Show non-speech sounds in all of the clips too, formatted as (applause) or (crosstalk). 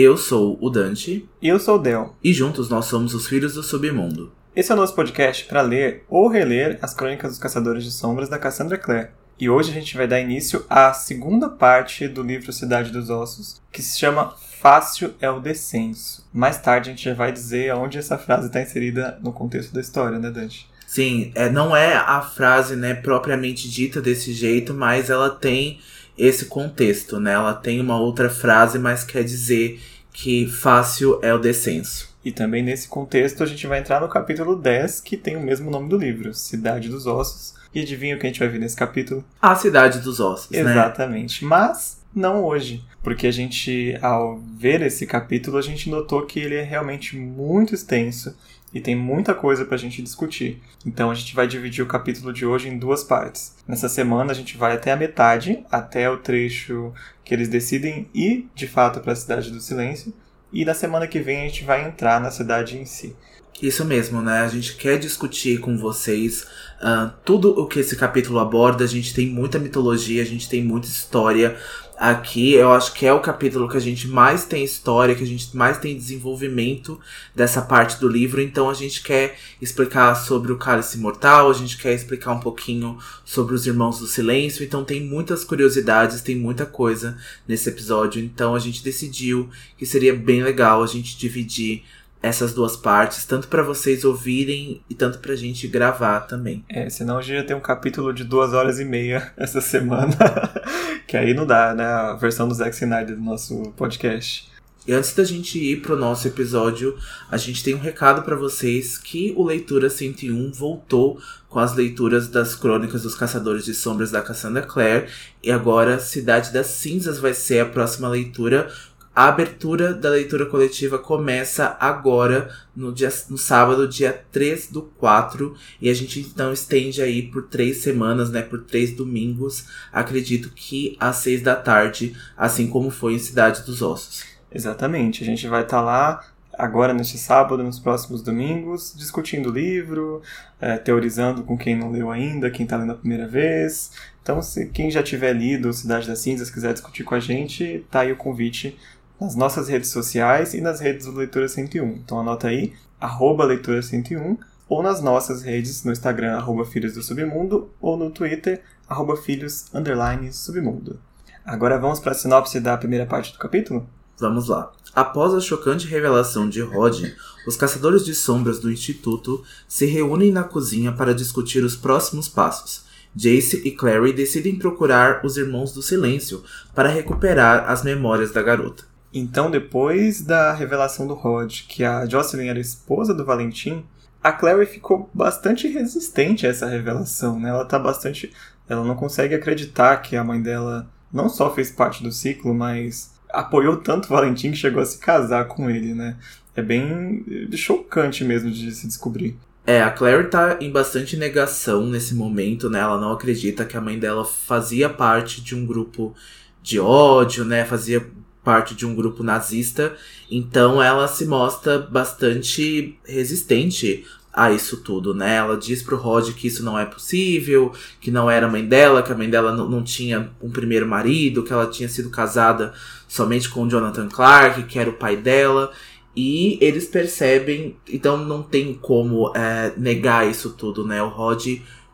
Eu sou o Dante. E eu sou o Del. E juntos nós somos os Filhos do Submundo. Esse é o nosso podcast para ler ou reler as Crônicas dos Caçadores de Sombras da Cassandra Clare. E hoje a gente vai dar início à segunda parte do livro Cidade dos Ossos, que se chama Fácil é o Descenso. Mais tarde a gente já vai dizer onde essa frase está inserida no contexto da história, né, Dante? Sim, é, não é a frase né, propriamente dita desse jeito, mas ela tem esse contexto, né? Ela tem uma outra frase, mas quer dizer que fácil é o descenso. E também nesse contexto a gente vai entrar no capítulo 10, que tem o mesmo nome do livro, Cidade dos Ossos. E adivinha o que a gente vai ver nesse capítulo? A Cidade dos Ossos, né? Exatamente. Né? Mas não hoje, porque a gente, ao ver esse capítulo, a gente notou que ele é realmente muito extenso e tem muita coisa para a gente discutir. Então a gente vai dividir o capítulo de hoje em duas partes. Nessa semana a gente vai até a metade, até o trecho que eles decidem ir de fato para a Cidade do Silêncio, e na semana que vem a gente vai entrar na cidade em si. Isso mesmo, né? A gente quer discutir com vocês uh, tudo o que esse capítulo aborda. A gente tem muita mitologia, a gente tem muita história aqui. Eu acho que é o capítulo que a gente mais tem história, que a gente mais tem desenvolvimento dessa parte do livro. Então a gente quer explicar sobre o Cálice Mortal, a gente quer explicar um pouquinho sobre os Irmãos do Silêncio. Então tem muitas curiosidades, tem muita coisa nesse episódio. Então a gente decidiu que seria bem legal a gente dividir essas duas partes, tanto para vocês ouvirem e tanto pra gente gravar também. É, senão a gente já tem um capítulo de duas horas e meia (laughs) essa semana, (laughs) que aí não dá, né? A versão do Zack Snyder do nosso podcast. E antes da gente ir pro nosso episódio, a gente tem um recado para vocês que o Leitura 101 voltou com as leituras das Crônicas dos Caçadores de Sombras da Cassandra Clare. E agora Cidade das Cinzas vai ser a próxima leitura a abertura da leitura coletiva começa agora, no, dia, no sábado, dia 3 do 4. E a gente então estende aí por três semanas, né? Por três domingos. Acredito que às seis da tarde, assim como foi em Cidade dos Ossos. Exatamente. A gente vai estar tá lá agora neste sábado, nos próximos domingos, discutindo o livro, é, teorizando com quem não leu ainda, quem está lendo a primeira vez. Então, se quem já tiver lido Cidade das Cinzas quiser discutir com a gente, tá aí o convite nas nossas redes sociais e nas redes do Leitura 101. Então anota aí, arroba Leitura 101, ou nas nossas redes, no Instagram, arroba Filhos do Submundo, ou no Twitter, arroba Filhos, underline, Submundo. Agora vamos para a sinopse da primeira parte do capítulo? Vamos lá. Após a chocante revelação de Rod, os caçadores de sombras do Instituto se reúnem na cozinha para discutir os próximos passos. Jace e Clary decidem procurar os Irmãos do Silêncio para recuperar as memórias da garota. Então, depois da revelação do Rod que a Jocelyn era esposa do Valentim, a Clary ficou bastante resistente a essa revelação, né? Ela tá bastante. Ela não consegue acreditar que a mãe dela não só fez parte do ciclo, mas apoiou tanto o Valentim que chegou a se casar com ele, né? É bem chocante mesmo de se descobrir. É, a Clary tá em bastante negação nesse momento, né? Ela não acredita que a mãe dela fazia parte de um grupo de ódio, né? Fazia parte de um grupo nazista, então ela se mostra bastante resistente a isso tudo, né? Ela diz pro Rod que isso não é possível, que não era mãe dela, que a mãe dela não, tinha um primeiro marido, que ela tinha sido casada somente com Jonathan Clark, que era o pai dela. E eles percebem, então não tem como é, negar isso tudo, né? O Rod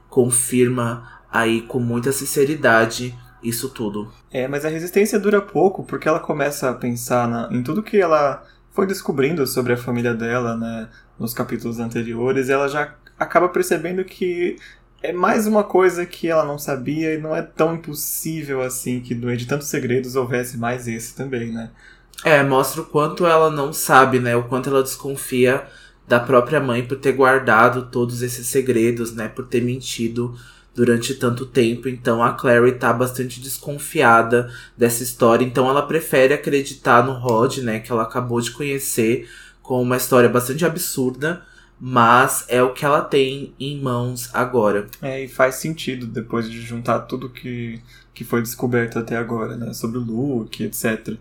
confirma aí com muita sinceridade isso tudo. É, mas a resistência dura pouco porque ela começa a pensar na, em tudo que ela foi descobrindo sobre a família dela, né, nos capítulos anteriores, e ela já acaba percebendo que é mais uma coisa que ela não sabia e não é tão impossível assim que no meio de tantos segredos houvesse mais esse também, né? É, mostra o quanto ela não sabe, né? O quanto ela desconfia da própria mãe por ter guardado todos esses segredos, né? Por ter mentido durante tanto tempo, então a Clary tá bastante desconfiada dessa história, então ela prefere acreditar no Rod, né, que ela acabou de conhecer, com uma história bastante absurda, mas é o que ela tem em mãos agora. É, e faz sentido depois de juntar tudo que, que foi descoberto até agora, né, sobre o Luke, etc.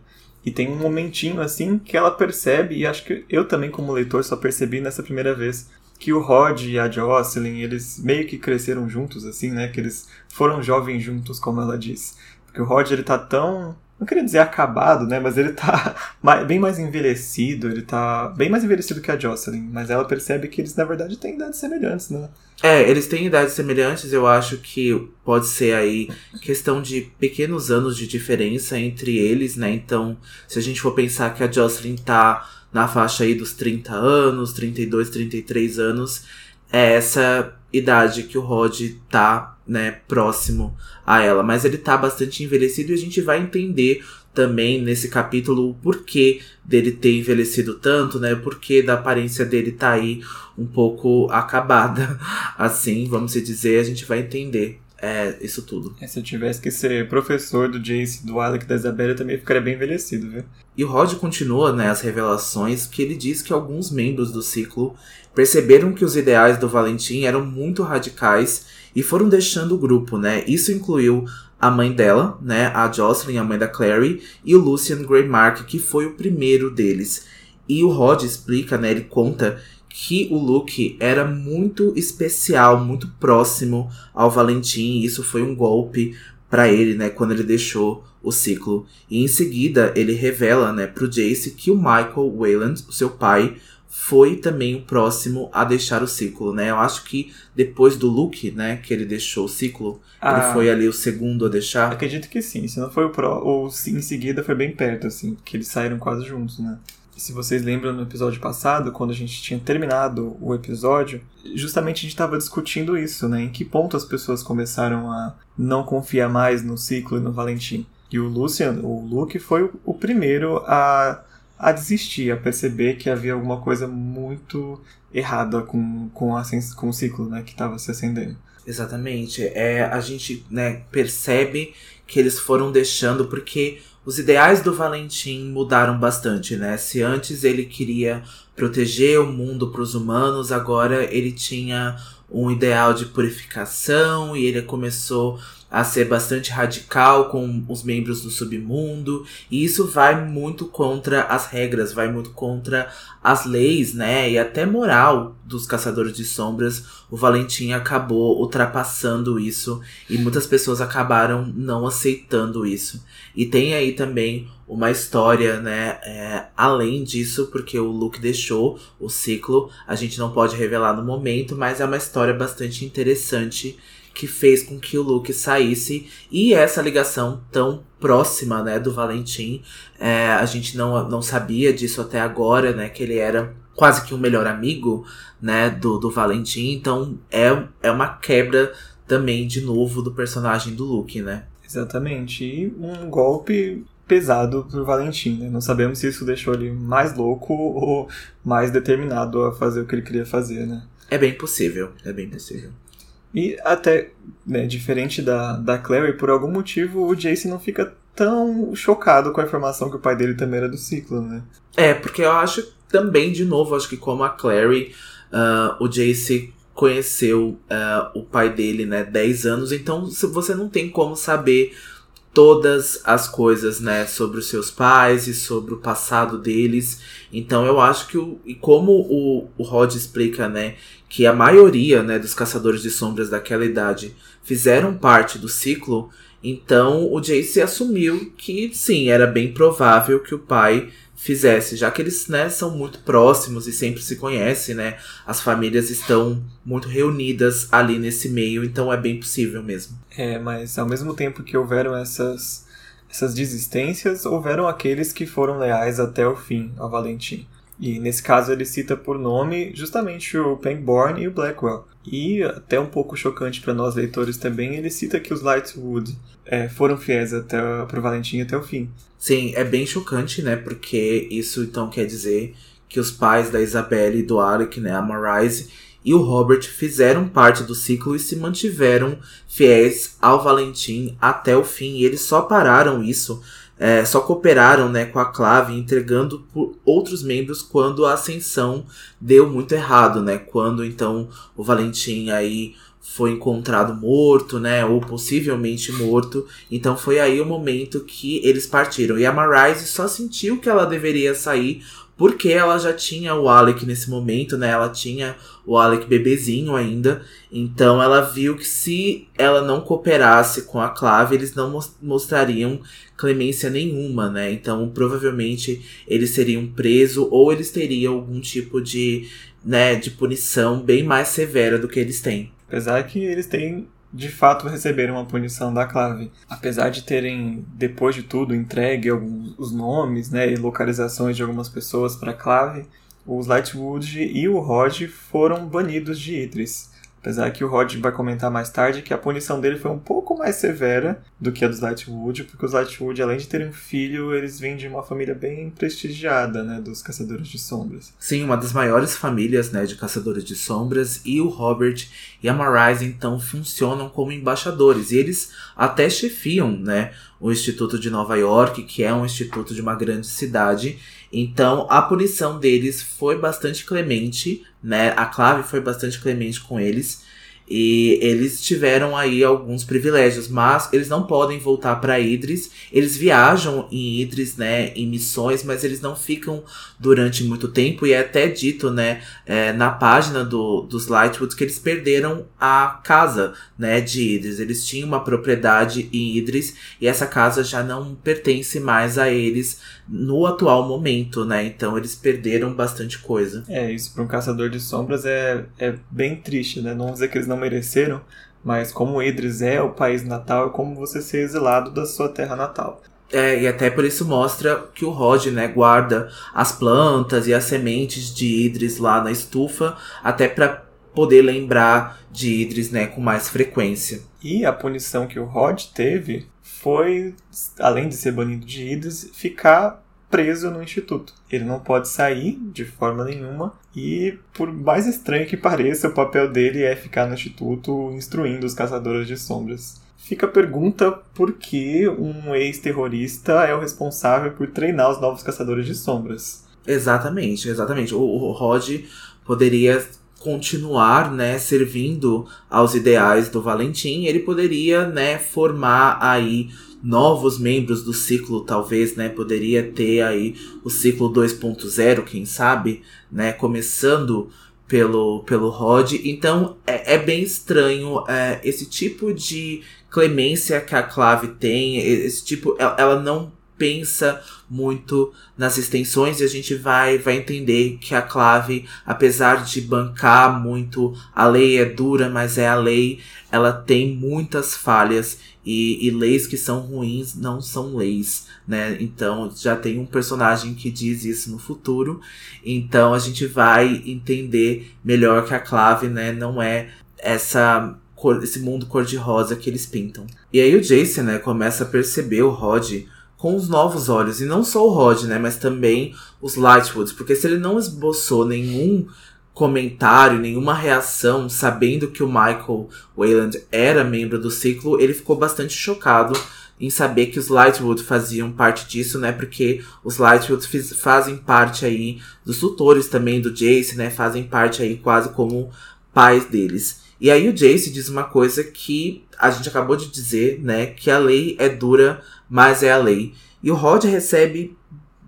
E tem um momentinho assim que ela percebe, e acho que eu também, como leitor, só percebi nessa primeira vez, que o Rod e a Jocelyn, eles meio que cresceram juntos, assim, né? Que eles foram jovens juntos, como ela diz. Porque o Rod, ele tá tão não queria dizer acabado, né? Mas ele tá (laughs) bem mais envelhecido, ele tá bem mais envelhecido que a Jocelyn. Mas ela percebe que eles, na verdade, têm idades semelhantes, né? É, eles têm idades semelhantes, eu acho que pode ser aí questão de pequenos anos de diferença entre eles, né? Então, se a gente for pensar que a Jocelyn tá na faixa aí dos 30 anos, 32, 33 anos, é essa idade que o Rod tá, né, próximo a ela. Mas ele tá bastante envelhecido e a gente vai entender também nesse capítulo o porquê dele ter envelhecido tanto, né? O porquê da aparência dele tá aí um pouco acabada. (laughs) Assim, vamos dizer, a gente vai entender é, isso tudo. É, se eu tivesse que ser professor do Jace, do Alec da Isabela, eu também ficaria bem envelhecido, viu? E o Rod continua, né, as revelações, que ele diz que alguns membros do ciclo perceberam que os ideais do Valentim eram muito radicais e foram deixando o grupo, né? Isso incluiu a mãe dela, né, a Jocelyn, a mãe da Clary, e o Lucian Greymark, que foi o primeiro deles. E o Rod explica, né, ele conta que o Luke era muito especial, muito próximo ao Valentim, e isso foi um golpe para ele, né, quando ele deixou o ciclo. E em seguida, ele revela, né, pro Jace que o Michael Wayland, seu pai, foi também o próximo a deixar o ciclo, né? Eu acho que depois do Luke, né, que ele deixou o ciclo, ah, ele foi ali o segundo a deixar. Acredito que sim. Se não foi o pro, ou em seguida foi bem perto, assim, porque eles saíram quase juntos, né? Se vocês lembram no episódio passado, quando a gente tinha terminado o episódio, justamente a gente estava discutindo isso, né? Em que ponto as pessoas começaram a não confiar mais no ciclo e no Valentim. E o Lucian, o Luke, foi o primeiro a a desistir, a perceber que havia alguma coisa muito errada com, com, a, com o ciclo né, que estava se acendendo. Exatamente. É, a gente né, percebe que eles foram deixando porque os ideais do Valentim mudaram bastante, né? Se antes ele queria proteger o mundo para os humanos, agora ele tinha um ideal de purificação e ele começou a ser bastante radical com os membros do submundo, e isso vai muito contra as regras, vai muito contra as leis, né, e até moral dos caçadores de sombras. O Valentim acabou ultrapassando isso e muitas pessoas acabaram não aceitando isso. E tem aí também uma história, né, é, além disso, porque o Luke deixou o ciclo, a gente não pode revelar no momento, mas é uma história bastante interessante que fez com que o Luke saísse e essa ligação tão próxima, né, do Valentim. É, a gente não, não sabia disso até agora, né, que ele era quase que um melhor amigo, né, do, do Valentim. Então é, é uma quebra também, de novo, do personagem do Luke, né. Exatamente. E um golpe pesado pro Valentim, né? Não sabemos se isso deixou ele mais louco ou mais determinado a fazer o que ele queria fazer, né? É bem possível, é bem possível. E até, né, diferente da, da Clary, por algum motivo o Jace não fica tão chocado com a informação que o pai dele também era do ciclo, né? É, porque eu acho também, de novo, acho que como a Clary, uh, o Jace conheceu uh, o pai dele, né, 10 anos, então você não tem como saber todas as coisas, né, sobre os seus pais e sobre o passado deles. Então eu acho que o, e como o, o Rod explica, né, que a maioria, né, dos caçadores de sombras daquela idade fizeram parte do ciclo, então o Jace assumiu que sim, era bem provável que o pai fizesse, já que eles, né, são muito próximos e sempre se conhecem, né? As famílias estão muito reunidas ali nesse meio, então é bem possível mesmo. É, mas ao mesmo tempo que houveram essas essas desistências, houveram aqueles que foram leais até o fim ao Valentim. E nesse caso ele cita por nome justamente o Pangborn e o Blackwell. E até um pouco chocante para nós leitores também, ele cita que os Lightwood é, foram fiéis até pro Valentim até o fim. Sim, é bem chocante, né? Porque isso então quer dizer que os pais da Isabelle e do Alec, né, a Marise e o Robert fizeram parte do ciclo e se mantiveram fiéis ao Valentim até o fim. E eles só pararam isso é, só cooperaram né, com a clave, entregando por outros membros quando a ascensão deu muito errado, né? Quando então o Valentim aí foi encontrado morto, né? Ou possivelmente morto. Então foi aí o momento que eles partiram. E a Marise só sentiu que ela deveria sair porque ela já tinha o Alec nesse momento, né? Ela tinha o Alec bebezinho ainda. Então ela viu que se ela não cooperasse com a Clave, eles não mostrariam clemência nenhuma, né? Então provavelmente eles seriam presos ou eles teriam algum tipo de, né, de punição bem mais severa do que eles têm. Apesar que eles têm de fato receberam uma punição da clave. Apesar de terem, depois de tudo, entregue alguns, os nomes né, e localizações de algumas pessoas para a clave, os Lightwood e o Rod foram banidos de Idris. Apesar que o Rod vai comentar mais tarde que a punição dele foi um pouco mais severa do que a dos Lightwood, porque os Lightwood, além de terem um filho, eles vêm de uma família bem prestigiada, né, dos Caçadores de Sombras. Sim, uma das maiores famílias, né, de Caçadores de Sombras, e o Robert e a Marise, então, funcionam como embaixadores, e eles até chefiam, né, o Instituto de Nova York, que é um instituto de uma grande cidade, então a punição deles foi bastante clemente, né? A Clave foi bastante clemente com eles. E eles tiveram aí alguns privilégios, mas eles não podem voltar para Idris. Eles viajam em Idris, né, em missões, mas eles não ficam durante muito tempo. E é até dito, né, é, na página do, dos Lightwoods que eles perderam a casa, né, de Idris. Eles tinham uma propriedade em Idris e essa casa já não pertence mais a eles no atual momento, né? Então eles perderam bastante coisa. É, isso para um caçador de sombras é, é bem triste, né? Não vou dizer que eles não mereceram, mas como Idris é o país natal, é como você ser exilado da sua terra natal. É, e até por isso mostra que o Rod, né, guarda as plantas e as sementes de Idris lá na estufa, até para poder lembrar de Idris, né, com mais frequência. E a punição que o Rod teve foi, além de ser banido de Idris, ficar preso no instituto. Ele não pode sair de forma nenhuma e, por mais estranho que pareça, o papel dele é ficar no instituto instruindo os caçadores de sombras. Fica a pergunta por que um ex-terrorista é o responsável por treinar os novos caçadores de sombras. Exatamente, exatamente. O, o Rod poderia continuar, né, servindo aos ideais do Valentim, ele poderia, né, formar aí novos membros do ciclo, talvez, né, poderia ter aí o ciclo 2.0, quem sabe, né, começando pelo, pelo Rod. Então é, é bem estranho é, esse tipo de clemência que a Clave tem, esse tipo, ela, ela não pensa muito nas extensões e a gente vai, vai entender que a clave, apesar de bancar muito, a lei é dura, mas é a lei, ela tem muitas falhas e, e leis que são ruins não são leis, né? Então já tem um personagem que diz isso no futuro, então a gente vai entender melhor que a clave, né, não é essa esse mundo cor-de-rosa que eles pintam. E aí o Jason, né, começa a perceber o Rod com os novos olhos. E não só o Rod, né? Mas também os Lightwoods. Porque se ele não esboçou nenhum comentário, nenhuma reação, sabendo que o Michael Wayland era membro do ciclo, ele ficou bastante chocado em saber que os Lightwood faziam parte disso, né? Porque os Lightwood fazem parte aí dos tutores também do Jace, né? Fazem parte aí quase como pais deles. E aí o Jace diz uma coisa que a gente acabou de dizer, né? Que a lei é dura mas é a lei. E o Rod recebe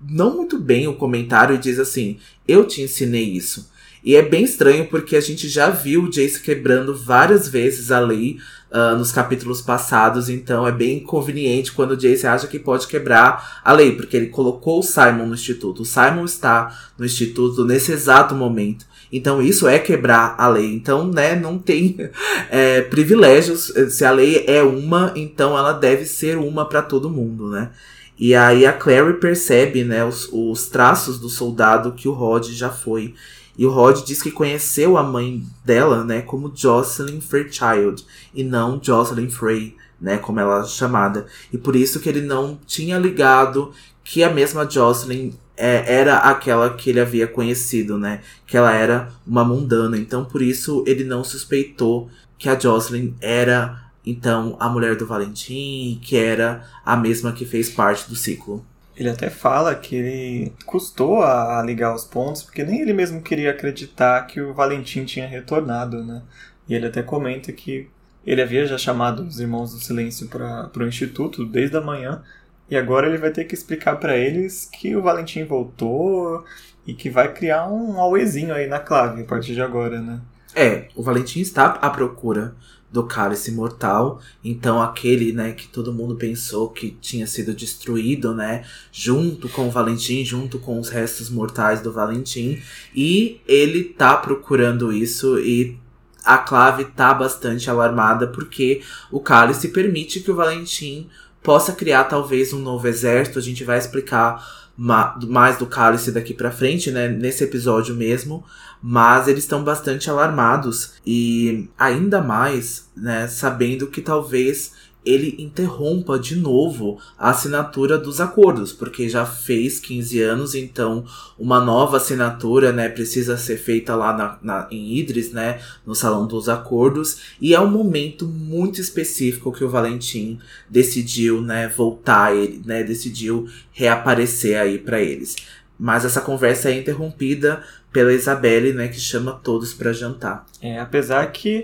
não muito bem o comentário e diz assim: Eu te ensinei isso. E é bem estranho porque a gente já viu o Jace quebrando várias vezes a lei uh, nos capítulos passados, então é bem conveniente quando o Jace acha que pode quebrar a lei, porque ele colocou o Simon no instituto. O Simon está no instituto nesse exato momento. Então isso é quebrar a lei. Então, né, não tem (laughs) é, privilégios. Se a lei é uma, então ela deve ser uma para todo mundo, né? E aí a Clary percebe, né, os, os traços do soldado que o Rod já foi. E o Rod diz que conheceu a mãe dela, né, como Jocelyn Fairchild e não Jocelyn Frey, né, como ela é chamada. E por isso que ele não tinha ligado que a mesma Jocelyn é, era aquela que ele havia conhecido, né? Que ela era uma mundana. Então, por isso, ele não suspeitou que a Jocelyn era, então, a mulher do Valentim, que era a mesma que fez parte do ciclo. Ele até fala que ele custou a, ligar os pontos, porque nem ele mesmo queria acreditar que o Valentim tinha retornado, né? E ele até comenta que ele havia já chamado os Irmãos do Silêncio para o Instituto desde a manhã, e agora ele vai ter que explicar para eles que o Valentim voltou e que vai criar um auezinho aí na clave a partir de agora, né? É, o Valentim está à procura do cálice mortal. Então aquele, né, que todo mundo pensou que tinha sido destruído, né, junto com o Valentim, junto com os restos mortais do Valentim, e ele tá procurando isso e a Clave tá bastante alarmada porque o cálice permite que o Valentim possa criar talvez um novo exército. A gente vai explicar mais do cálice daqui para frente, né, nesse episódio mesmo mas eles estão bastante alarmados e ainda mais, né, sabendo que talvez ele interrompa de novo a assinatura dos acordos, porque já fez 15 anos, então uma nova assinatura, né, precisa ser feita lá na, na, em Idris, né, no Salão dos Acordos, e é um momento muito específico que o Valentim decidiu, né, voltar, ele, né, decidiu reaparecer aí para eles. Mas essa conversa é interrompida pela Isabelle, né, que chama todos para jantar. É, apesar que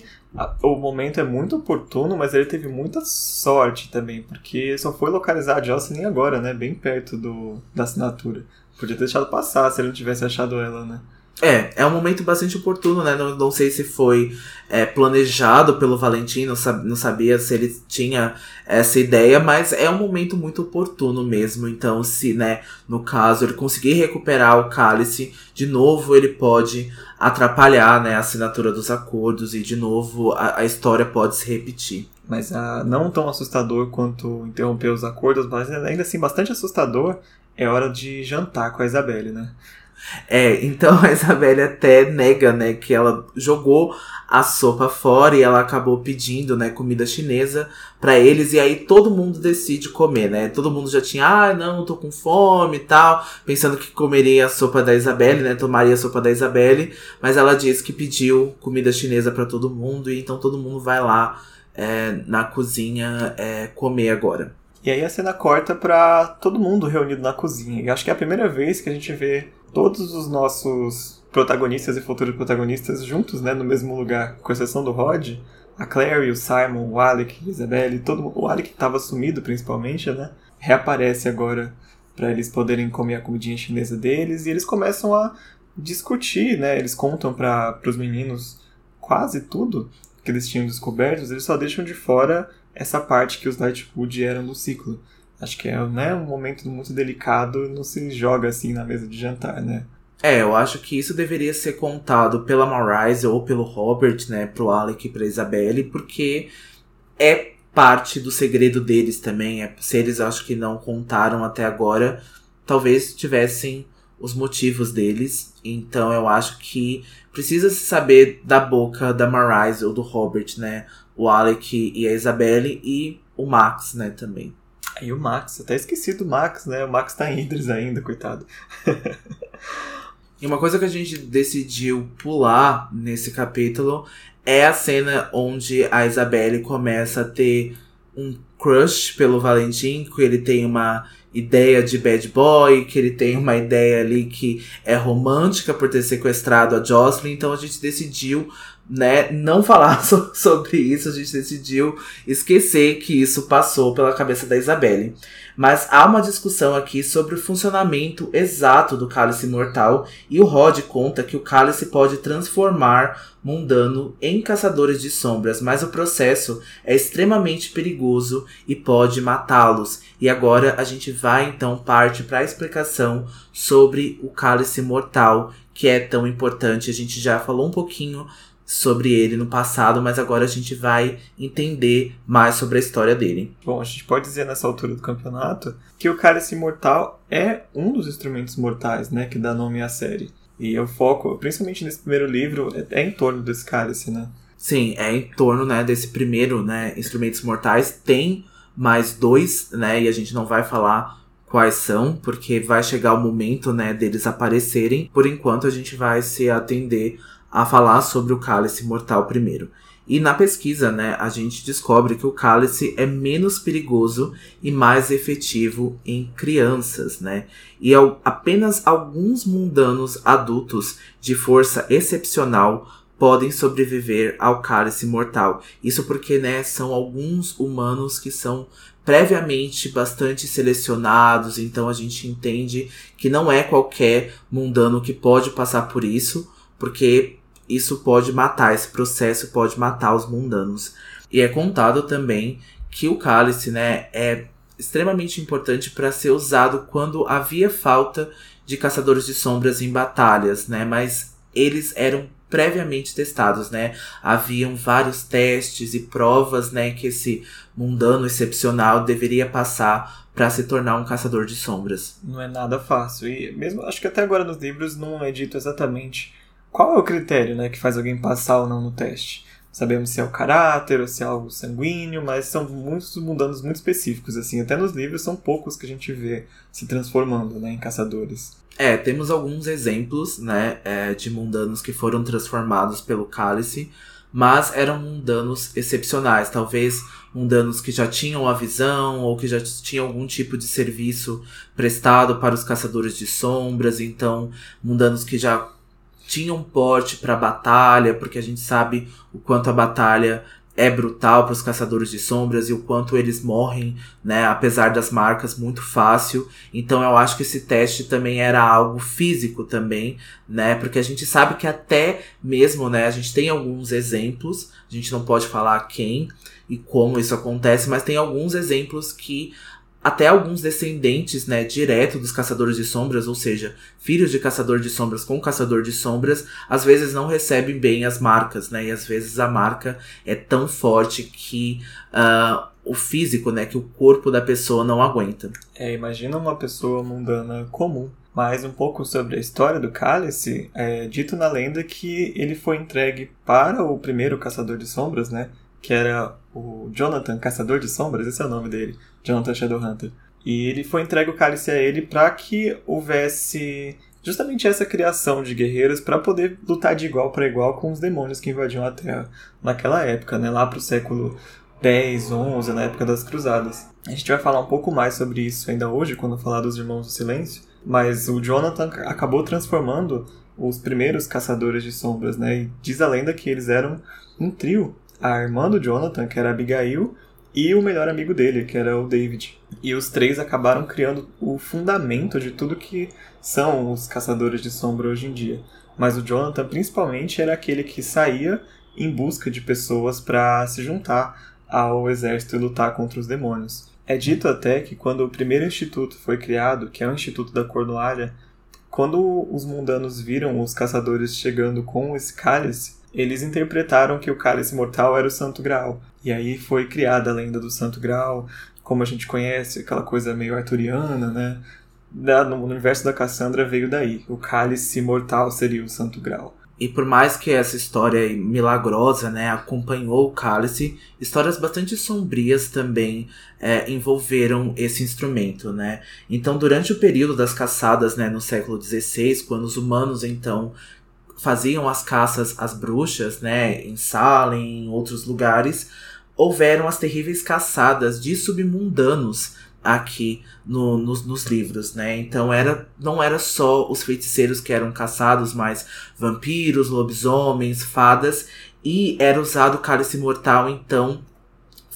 o momento é muito oportuno, mas ele teve muita sorte também, porque só foi localizar a Jocelyn agora, né, bem perto do, da assinatura. Podia ter deixado passar se ele não tivesse achado ela, né? É, é um momento bastante oportuno, né? Não, não sei se foi é, planejado pelo Valentim, não, sab, não sabia se ele tinha essa ideia, mas é um momento muito oportuno mesmo. Então, se, né, no caso, ele conseguir recuperar o cálice, de novo ele pode atrapalhar né, a assinatura dos acordos e de novo a, a história pode se repetir. Mas ah, não tão assustador quanto interromper os acordos, mas ainda assim bastante assustador é hora de jantar com a Isabelle, né? É, então (laughs) a Isabelle até nega, né, que ela jogou a sopa fora e ela acabou pedindo, né, comida chinesa para eles e aí todo mundo decide comer, né? Todo mundo já tinha, ah, não, tô com fome e tal, pensando que comeria a sopa da Isabelle, né, tomaria a sopa da Isabelle, mas ela disse que pediu comida chinesa para todo mundo e então todo mundo vai lá é, na cozinha é, comer agora. E aí a cena corta pra todo mundo reunido na cozinha. E acho que é a primeira vez que a gente vê todos os nossos protagonistas e futuros protagonistas juntos, né, no mesmo lugar, com exceção do Rod, a Claire, o Simon, o Alec, a Isabelle, todo o Alec que estava sumido principalmente, né, reaparece agora para eles poderem comer a comidinha chinesa deles e eles começam a discutir, né, eles contam para os meninos quase tudo que eles tinham descoberto, eles só deixam de fora essa parte que os Lightwood eram no ciclo. Acho que é né, um momento muito delicado, não se joga assim na mesa de jantar, né? É, eu acho que isso deveria ser contado pela Marise ou pelo Robert, né, pro Alec e pra Isabelle, porque é parte do segredo deles também. É, se eles acho que não contaram até agora, talvez tivessem os motivos deles. Então eu acho que precisa se saber da boca da Marise ou do Robert, né? O Alec e a Isabelle e o Max, né, também. E o Max, até esqueci do Max, né? O Max tá em Idris ainda, coitado. (laughs) e uma coisa que a gente decidiu pular nesse capítulo é a cena onde a Isabelle começa a ter um crush pelo Valentim, que ele tem uma ideia de bad boy, que ele tem uma ideia ali que é romântica por ter sequestrado a Jocelyn, então a gente decidiu né, não falar (laughs) so sobre isso, a gente decidiu esquecer que isso passou pela cabeça da Isabelle. Mas há uma discussão aqui sobre o funcionamento exato do cálice mortal e o Rod conta que o cálice pode transformar mundano em caçadores de sombras, mas o processo é extremamente perigoso e pode matá-los. E agora a gente vai então parte para a explicação sobre o cálice mortal, que é tão importante. A gente já falou um pouquinho sobre ele no passado, mas agora a gente vai entender mais sobre a história dele. Bom, a gente pode dizer nessa altura do campeonato que o Cálice Mortal é um dos instrumentos mortais, né, que dá nome à série. E o foco, principalmente nesse primeiro livro, é, é em torno desse cálice, né? Sim, é em torno, né, desse primeiro, né, instrumentos mortais. Tem mais dois, né, e a gente não vai falar quais são, porque vai chegar o momento, né, deles aparecerem. Por enquanto a gente vai se atender a falar sobre o cálice mortal primeiro. E na pesquisa, né, a gente descobre que o cálice é menos perigoso e mais efetivo em crianças, né? E apenas alguns mundanos adultos de força excepcional podem sobreviver ao cálice mortal. Isso porque, né, são alguns humanos que são previamente bastante selecionados, então a gente entende que não é qualquer mundano que pode passar por isso, porque isso pode matar, esse processo pode matar os mundanos. E é contado também que o cálice, né, é extremamente importante para ser usado quando havia falta de caçadores de sombras em batalhas, né? Mas eles eram previamente testados, né? Haviam vários testes e provas, né, que esse mundano excepcional deveria passar para se tornar um caçador de sombras. Não é nada fácil. E mesmo acho que até agora nos livros não é dito exatamente qual é o critério, né, que faz alguém passar ou não no teste. Sabemos se é o caráter ou se é algo sanguíneo, mas são muitos mundanos muito específicos, assim. Até nos livros são poucos que a gente vê se transformando, né, em caçadores. É, temos alguns exemplos, né, é, de mundanos que foram transformados pelo cálice, mas eram mundanos excepcionais. Talvez mundanos que já tinham a visão ou que já tinham algum tipo de serviço prestado para os caçadores de sombras. Então, mundanos que já tinham porte para batalha, porque a gente sabe o quanto a batalha é brutal para os caçadores de sombras e o quanto eles morrem, né, apesar das marcas muito fácil. Então eu acho que esse teste também era algo físico também, né, porque a gente sabe que até mesmo, né, a gente tem alguns exemplos, a gente não pode falar quem e como isso acontece, mas tem alguns exemplos que até alguns descendentes, né, direto dos caçadores de sombras, ou seja, filhos de caçador de sombras com caçador de sombras, às vezes não recebem bem as marcas, né, e às vezes a marca é tão forte que uh, o físico, né, que o corpo da pessoa não aguenta. É, imagina uma pessoa mundana comum. Mas um pouco sobre a história do cálice, é dito na lenda que ele foi entregue para o primeiro caçador de sombras, né, que era o Jonathan, Caçador de Sombras, esse é o nome dele, Jonathan Shadowhunter. E ele foi entregue o cálice a ele para que houvesse justamente essa criação de guerreiros para poder lutar de igual para igual com os demônios que invadiam a Terra naquela época, né, lá para o século 10, 11, na época das Cruzadas. A gente vai falar um pouco mais sobre isso ainda hoje, quando falar dos Irmãos do Silêncio, mas o Jonathan acabou transformando os primeiros caçadores de sombras, né? E diz a lenda que eles eram um trio a irmã do Jonathan, que era Abigail, e o melhor amigo dele, que era o David. E os três acabaram criando o fundamento de tudo que são os caçadores de sombra hoje em dia. Mas o Jonathan, principalmente, era aquele que saía em busca de pessoas para se juntar ao exército e lutar contra os demônios. É dito até que quando o primeiro instituto foi criado, que é o Instituto da Cornualha, quando os mundanos viram os caçadores chegando com esse cálice, eles interpretaram que o cálice mortal era o Santo Graal. E aí foi criada a lenda do Santo Graal, como a gente conhece, aquela coisa meio arturiana, né? no universo da Cassandra veio daí. O cálice mortal seria o Santo Graal. E por mais que essa história milagrosa, né, acompanhou o cálice, histórias bastante sombrias também é, envolveram esse instrumento, né? Então, durante o período das caçadas, né, no século XVI, quando os humanos então faziam as caças às bruxas, né, em Salem, em outros lugares, houveram as terríveis caçadas de submundanos aqui no, nos, nos, livros, né? Então era, não era só os feiticeiros que eram caçados, mas vampiros, lobisomens, fadas, e era usado o cálice mortal, então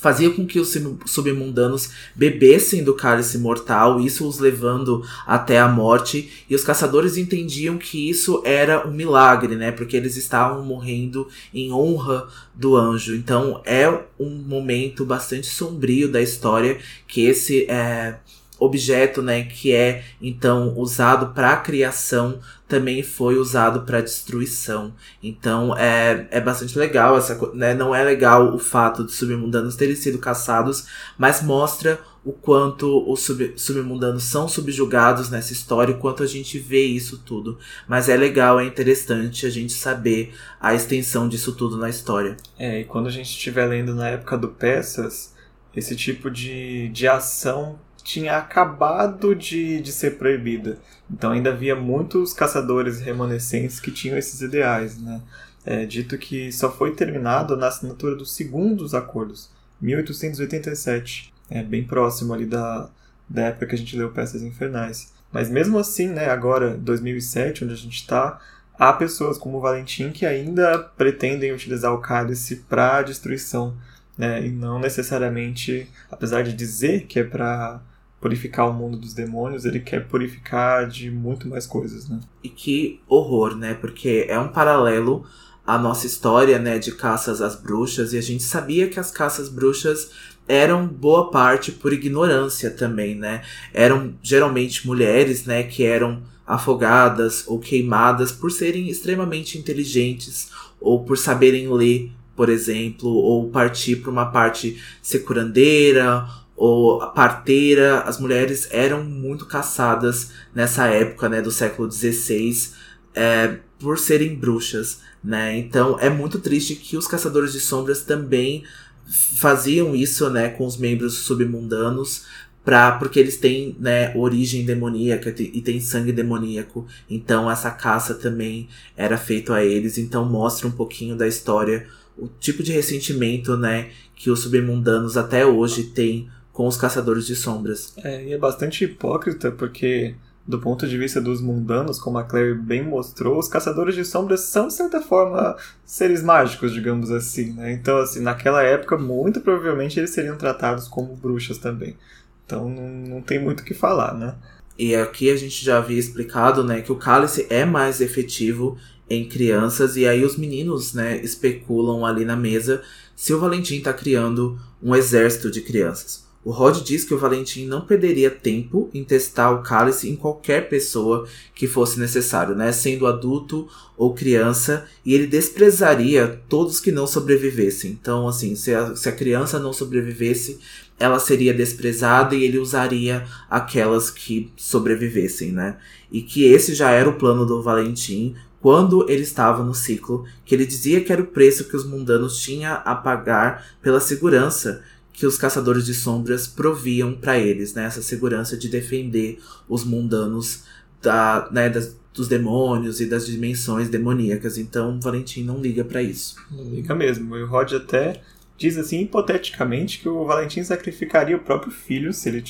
fazia com que os submundanos bebessem do cálice mortal, isso os levando até a morte, e os caçadores entendiam que isso era um milagre, né? Porque eles estavam morrendo em honra do anjo. Então é um momento bastante sombrio da história que esse é, objeto, né, que é então usado para criação, também foi usado para destruição. Então é, é bastante legal essa, né, não é legal o fato de submundanos terem sido caçados, mas mostra o quanto os sub, submundanos são subjugados nessa história, o quanto a gente vê isso tudo. Mas é legal, é interessante a gente saber a extensão disso tudo na história. É, e quando a gente estiver lendo na época do Peças, esse tipo de, de ação tinha acabado de, de ser proibida. Então ainda havia muitos caçadores remanescentes que tinham esses ideais. Né? É dito que só foi terminado na assinatura dos segundos acordos, 1887. É bem próximo ali da, da época que a gente leu Peças Infernais. Mas mesmo assim, né, agora, 2007, onde a gente está, há pessoas como o Valentim que ainda pretendem utilizar o cálice para destruição, né? E não necessariamente, apesar de dizer que é para purificar o mundo dos demônios, ele quer purificar de muito mais coisas, né? E que horror, né? Porque é um paralelo à nossa história, né, de caças às bruxas, e a gente sabia que as caças bruxas eram boa parte por ignorância também, né? Eram geralmente mulheres, né, que eram afogadas ou queimadas por serem extremamente inteligentes ou por saberem ler, por exemplo, ou partir para uma parte securandeira ou parteira. As mulheres eram muito caçadas nessa época, né, do século XVI, é, por serem bruxas, né? Então é muito triste que os caçadores de sombras também faziam isso, né, com os membros submundanos, pra, porque eles têm, né, origem demoníaca e tem sangue demoníaco. Então essa caça também era feito a eles. Então mostra um pouquinho da história, o tipo de ressentimento, né, que os submundanos até hoje têm com os caçadores de sombras. É, e é bastante hipócrita porque do ponto de vista dos mundanos, como a Claire bem mostrou, os caçadores de sombras são, de certa forma, seres mágicos, digamos assim, né? Então, assim, naquela época, muito provavelmente eles seriam tratados como bruxas também. Então, não, não tem muito o que falar, né? E aqui a gente já havia explicado, né, que o cálice é mais efetivo em crianças, e aí os meninos, né, especulam ali na mesa se o Valentim está criando um exército de crianças. O Rod diz que o Valentim não perderia tempo em testar o cálice em qualquer pessoa que fosse necessário, né? Sendo adulto ou criança, e ele desprezaria todos que não sobrevivessem. Então, assim, se a, se a criança não sobrevivesse, ela seria desprezada e ele usaria aquelas que sobrevivessem, né? E que esse já era o plano do Valentim quando ele estava no ciclo, que ele dizia que era o preço que os mundanos tinham a pagar pela segurança que os caçadores de sombras proviam para eles, né? Essa segurança de defender os mundanos da, né, das, dos demônios e das dimensões demoníacas. Então, Valentim não liga para isso. Não liga mesmo. E o Rod até diz assim, hipoteticamente, que o Valentim sacrificaria o próprio filho, se ele,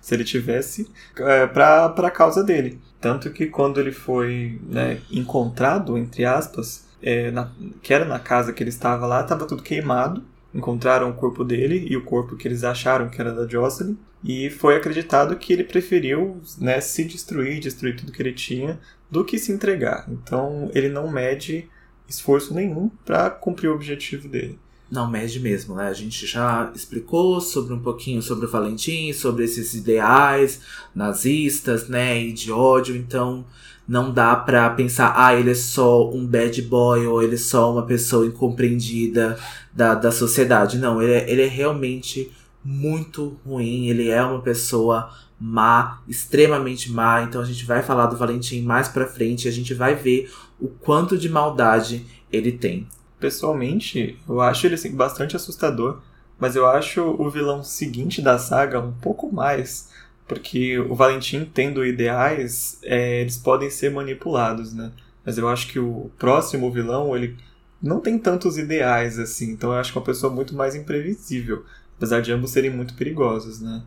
se ele tivesse, é, para a causa dele. Tanto que quando ele foi né, encontrado, entre aspas, é, na, que era na casa que ele estava lá, estava tudo queimado encontraram o corpo dele e o corpo que eles acharam que era da Jocelyn. E foi acreditado que ele preferiu né, se destruir, destruir tudo que ele tinha, do que se entregar. Então ele não mede esforço nenhum para cumprir o objetivo dele. Não mede mesmo, né? A gente já explicou sobre um pouquinho sobre o Valentim, sobre esses ideais nazistas, né, e de ódio, então não dá pra pensar, ah, ele é só um bad boy ou ele é só uma pessoa incompreendida da, da sociedade. Não, ele é, ele é realmente muito ruim, ele é uma pessoa má, extremamente má. Então a gente vai falar do Valentim mais pra frente e a gente vai ver o quanto de maldade ele tem. Pessoalmente, eu acho ele assim, bastante assustador, mas eu acho o vilão seguinte da saga um pouco mais porque o Valentim tendo ideais, é, eles podem ser manipulados, né? Mas eu acho que o próximo vilão, ele não tem tantos ideais assim, então eu acho que é uma pessoa muito mais imprevisível, apesar de ambos serem muito perigosos, né?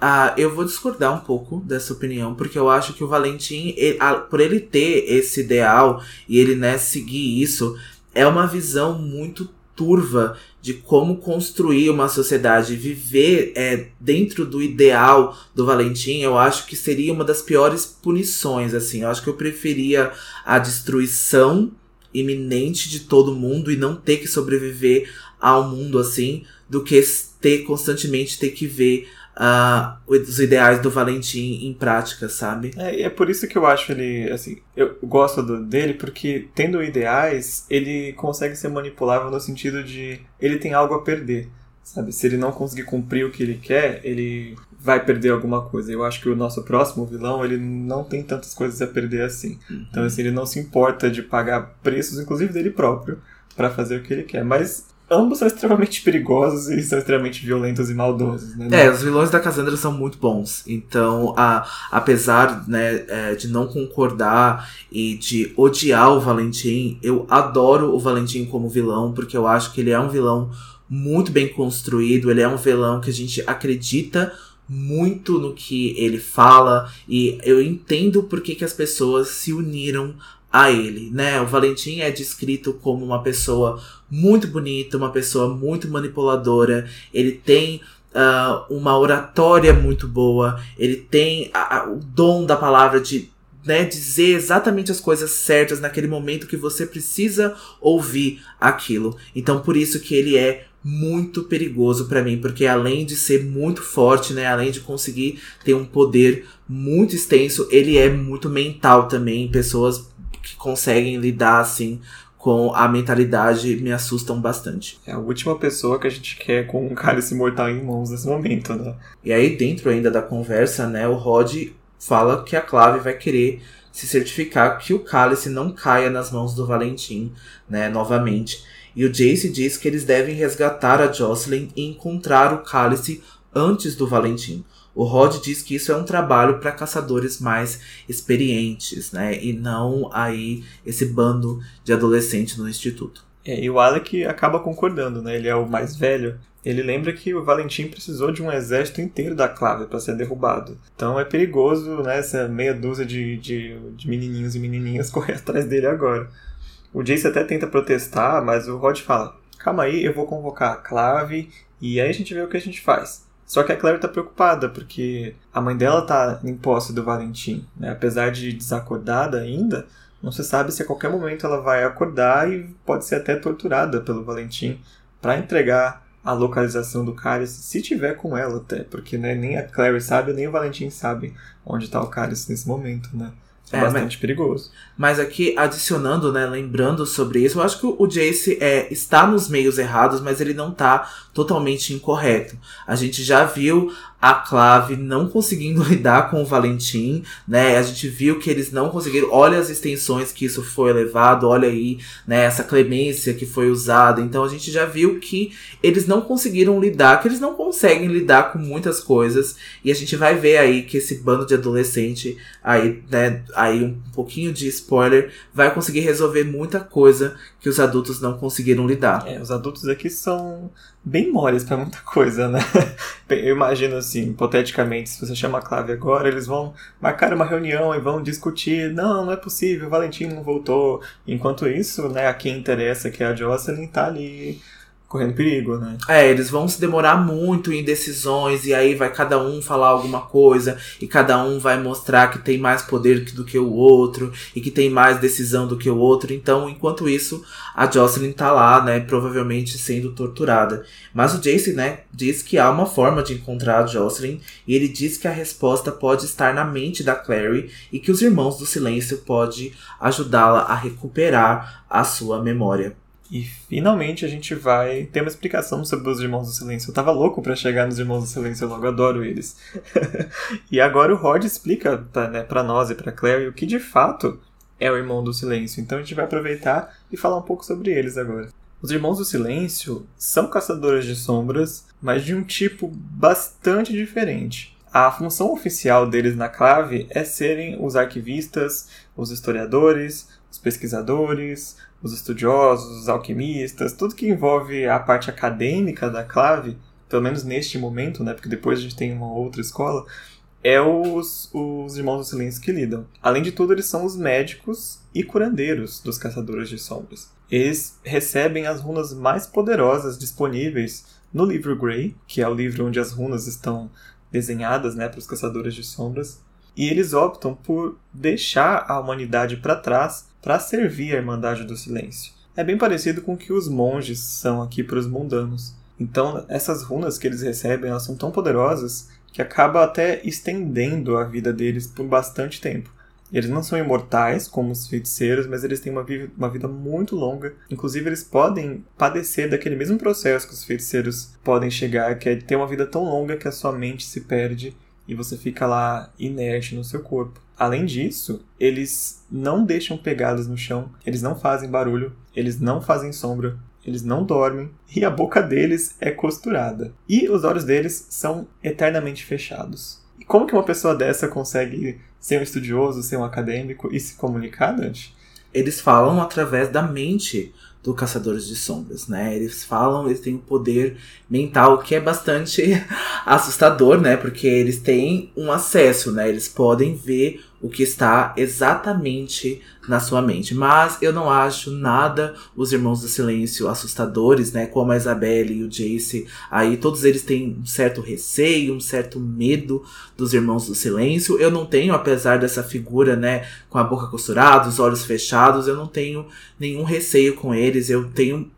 Ah, eu vou discordar um pouco dessa opinião, porque eu acho que o Valentim, ele, por ele ter esse ideal e ele né, seguir isso, é uma visão muito turva de como construir uma sociedade, viver é, dentro do ideal do Valentim, eu acho que seria uma das piores punições, assim. Eu acho que eu preferia a destruição iminente de todo mundo e não ter que sobreviver ao mundo assim, do que ter constantemente ter que ver uh, os ideais do Valentim em prática, sabe? É, é por isso que eu acho ele, assim, eu gosto do, dele, porque tendo ideais, ele consegue ser manipulável no sentido de ele tem algo a perder, sabe? Se ele não conseguir cumprir o que ele quer, ele vai perder alguma coisa. Eu acho que o nosso próximo vilão, ele não tem tantas coisas a perder assim. Uhum. Então, assim, ele não se importa de pagar preços, inclusive dele próprio, para fazer o que ele quer. Mas ambos são extremamente perigosos e são extremamente violentos e maldosos, né? É, os vilões da Cassandra são muito bons. Então, a, apesar né, é, de não concordar e de odiar o Valentim, eu adoro o Valentim como vilão, porque eu acho que ele é um vilão muito bem construído, ele é um vilão que a gente acredita muito no que ele fala e eu entendo por que, que as pessoas se uniram a ele, né? O Valentim é descrito como uma pessoa muito bonita, uma pessoa muito manipuladora. Ele tem uh, uma oratória muito boa, ele tem a, a, o dom da palavra de né, dizer exatamente as coisas certas naquele momento que você precisa ouvir aquilo. Então por isso que ele é muito perigoso para mim, porque além de ser muito forte, né, além de conseguir ter um poder muito extenso, ele é muito mental também. Pessoas que conseguem lidar assim com a mentalidade me assustam bastante. É a última pessoa que a gente quer com um cálice mortal em mãos nesse momento, né? E aí, dentro ainda da conversa, né, o Rod fala que a Clave vai querer se certificar que o cálice não caia nas mãos do Valentim, né, novamente. E o Jace diz que eles devem resgatar a Jocelyn e encontrar o cálice antes do Valentim. O Rod diz que isso é um trabalho para caçadores mais experientes, né? E não aí esse bando de adolescentes no instituto. É, e o Alec acaba concordando, né? Ele é o mais velho. Ele lembra que o Valentim precisou de um exército inteiro da clave para ser derrubado. Então é perigoso, né? Essa meia dúzia de, de, de menininhos e menininhas (laughs) correr atrás dele agora. O Jace até tenta protestar, mas o Rod fala: Calma aí, eu vou convocar a clave e aí a gente vê o que a gente faz. Só que a Claire tá preocupada, porque a mãe dela tá em posse do Valentim, né? Apesar de desacordada ainda, não se sabe se a qualquer momento ela vai acordar e pode ser até torturada pelo Valentim para entregar a localização do cálice, se tiver com ela até, porque né, nem a Claire sabe, nem o Valentim sabe onde está o cálice nesse momento, né? É, é bastante mas, perigoso. Mas aqui, adicionando, né, lembrando sobre isso, eu acho que o Jace é, está nos meios errados, mas ele não está totalmente incorreto. A gente já viu a Clave não conseguindo (laughs) lidar com o Valentim, né? A gente viu que eles não conseguiram. Olha as extensões que isso foi levado, olha aí, né? Essa clemência que foi usada. Então a gente já viu que eles não conseguiram lidar, que eles não conseguem lidar com muitas coisas. E a gente vai ver aí que esse bando de adolescente, aí, né? Aí um pouquinho de spoiler, vai conseguir resolver muita coisa que os adultos não conseguiram lidar. É, os adultos aqui são bem moles para muita coisa, né? (laughs) Eu imagino assim, hipoteticamente, se você chama a clave agora, eles vão marcar uma reunião e vão discutir, não, não é possível, o Valentim não voltou. Enquanto isso, né, a quem interessa, que é a Jocelyn, tá ali correndo perigo, né? É, eles vão se demorar muito em decisões e aí vai cada um falar alguma coisa e cada um vai mostrar que tem mais poder do que o outro e que tem mais decisão do que o outro. Então, enquanto isso, a Jocelyn tá lá, né, provavelmente sendo torturada. Mas o Jace, né, diz que há uma forma de encontrar a Jocelyn e ele diz que a resposta pode estar na mente da Clary e que os Irmãos do Silêncio pode ajudá-la a recuperar a sua memória. E finalmente a gente vai ter uma explicação sobre os Irmãos do Silêncio. Eu tava louco para chegar nos Irmãos do Silêncio, eu logo adoro eles. (laughs) e agora o Rod explica pra, né, pra nós e pra Claire o que de fato é o Irmão do Silêncio. Então a gente vai aproveitar e falar um pouco sobre eles agora. Os Irmãos do Silêncio são caçadores de sombras, mas de um tipo bastante diferente. A função oficial deles na clave é serem os arquivistas, os historiadores, os pesquisadores, os estudiosos, os alquimistas, tudo que envolve a parte acadêmica da clave, pelo menos neste momento, né, porque depois a gente tem uma outra escola, é os, os Irmãos do Silêncio que lidam. Além de tudo, eles são os médicos e curandeiros dos Caçadores de Sombras. Eles recebem as runas mais poderosas disponíveis no livro Grey, que é o livro onde as runas estão desenhadas né, para os Caçadores de Sombras, e eles optam por deixar a humanidade para trás para servir a Irmandade do Silêncio. É bem parecido com o que os monges são aqui para os mundanos. Então, essas runas que eles recebem, elas são tão poderosas que acaba até estendendo a vida deles por bastante tempo. Eles não são imortais como os feiticeiros, mas eles têm uma, vida, uma vida muito longa. Inclusive, eles podem padecer daquele mesmo processo que os feiticeiros podem chegar, que é ter uma vida tão longa que a sua mente se perde e você fica lá inerte no seu corpo. Além disso, eles não deixam pegadas no chão, eles não fazem barulho, eles não fazem sombra, eles não dormem e a boca deles é costurada. E os olhos deles são eternamente fechados. E como que uma pessoa dessa consegue ser um estudioso, ser um acadêmico e se comunicar, Dante? Eles falam através da mente do Caçadores de Sombras, né? Eles falam, eles têm um poder mental que é bastante (laughs) assustador, né? Porque eles têm um acesso, né? Eles podem ver o que está exatamente na sua mente. Mas eu não acho nada os Irmãos do Silêncio assustadores, né? Como a Isabelle e o Jace. Aí todos eles têm um certo receio, um certo medo dos Irmãos do Silêncio. Eu não tenho, apesar dessa figura, né? Com a boca costurada, os olhos fechados, eu não tenho nenhum receio com eles. Eu tenho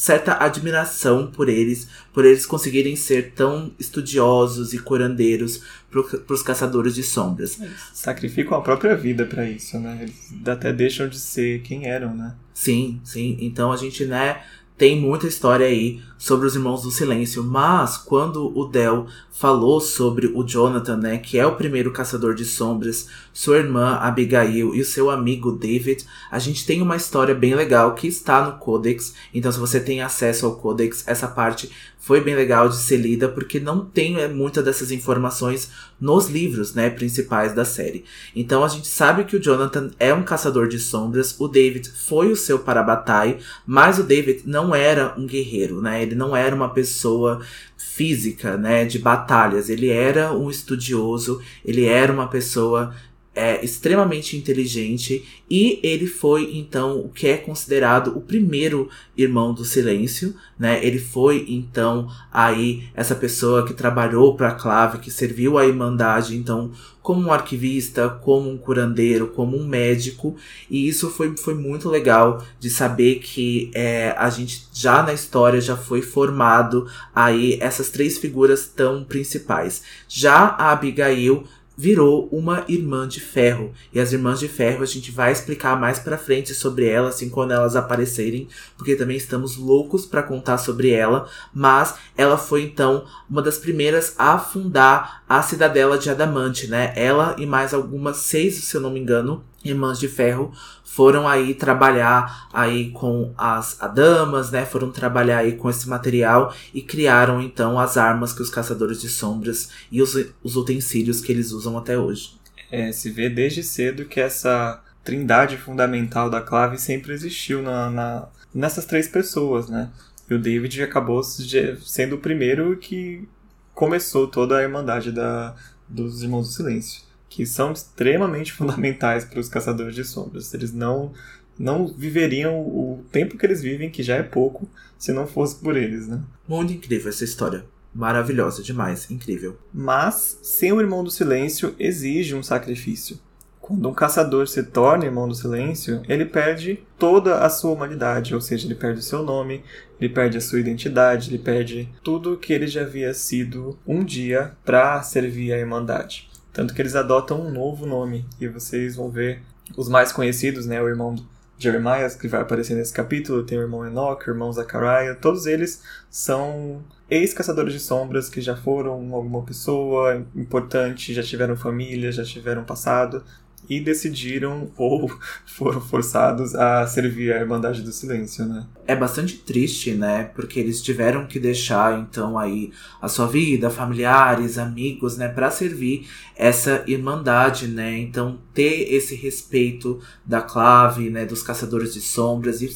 certa admiração por eles, por eles conseguirem ser tão estudiosos e curandeiros para os caçadores de sombras. sacrificam a própria vida para isso, né? Eles até deixam de ser quem eram, né? Sim, sim. Então a gente, né, tem muita história aí sobre os Irmãos do Silêncio, mas quando o Del falou sobre o Jonathan, né, que é o primeiro caçador de sombras, sua irmã Abigail e o seu amigo David, a gente tem uma história bem legal que está no Codex. Então, se você tem acesso ao Codex, essa parte foi bem legal de ser lida porque não tem é, muitas dessas informações nos livros, né, principais da série. Então, a gente sabe que o Jonathan é um caçador de sombras, o David foi o seu parabatai, mas o David não era um guerreiro, né? Ele não era uma pessoa física, né, de batalhas. Ele era um estudioso, ele era uma pessoa é extremamente inteligente e ele foi então o que é considerado o primeiro irmão do silêncio, né? Ele foi então aí essa pessoa que trabalhou para a Clave, que serviu à Irmandade, então como um arquivista, como um curandeiro, como um médico, e isso foi, foi muito legal de saber que é, a gente já na história já foi formado aí essas três figuras tão principais. Já a Abigail virou uma irmã de ferro. E as irmãs de ferro a gente vai explicar mais para frente sobre elas, assim quando elas aparecerem, porque também estamos loucos para contar sobre ela, mas ela foi então uma das primeiras a fundar a cidadela de Adamante, né? Ela e mais algumas seis, se eu não me engano, irmãs de ferro foram aí trabalhar aí com as adamas, né? Foram trabalhar aí com esse material e criaram então as armas que os caçadores de sombras e os, os utensílios que eles usam até hoje. É, se vê desde cedo que essa trindade fundamental da clave sempre existiu na, na nessas três pessoas, né? E o David acabou sendo o primeiro que começou toda a irmandade da, dos Irmãos do Silêncio que são extremamente (laughs) fundamentais para os caçadores de sombras. Eles não não viveriam o tempo que eles vivem, que já é pouco, se não fosse por eles, né? Muito incrível essa história. Maravilhosa demais, incrível. Mas, sem o Irmão do Silêncio, exige um sacrifício. Quando um caçador se torna Irmão do Silêncio, ele perde toda a sua humanidade, ou seja, ele perde o seu nome, ele perde a sua identidade, ele perde tudo que ele já havia sido um dia para servir à Irmandade. Tanto que eles adotam um novo nome. E vocês vão ver os mais conhecidos, né? O irmão Jeremias, que vai aparecer nesse capítulo, tem o irmão Enoch, o irmão Zachariah. Todos eles são ex-caçadores de sombras que já foram alguma pessoa importante, já tiveram família, já tiveram passado e decidiram ou (laughs) foram forçados a servir a Irmandade do Silêncio, né? É bastante triste, né? Porque eles tiveram que deixar então aí a sua vida, familiares, amigos, né, para servir essa irmandade, né? Então ter esse respeito da clave, né, dos caçadores de sombras e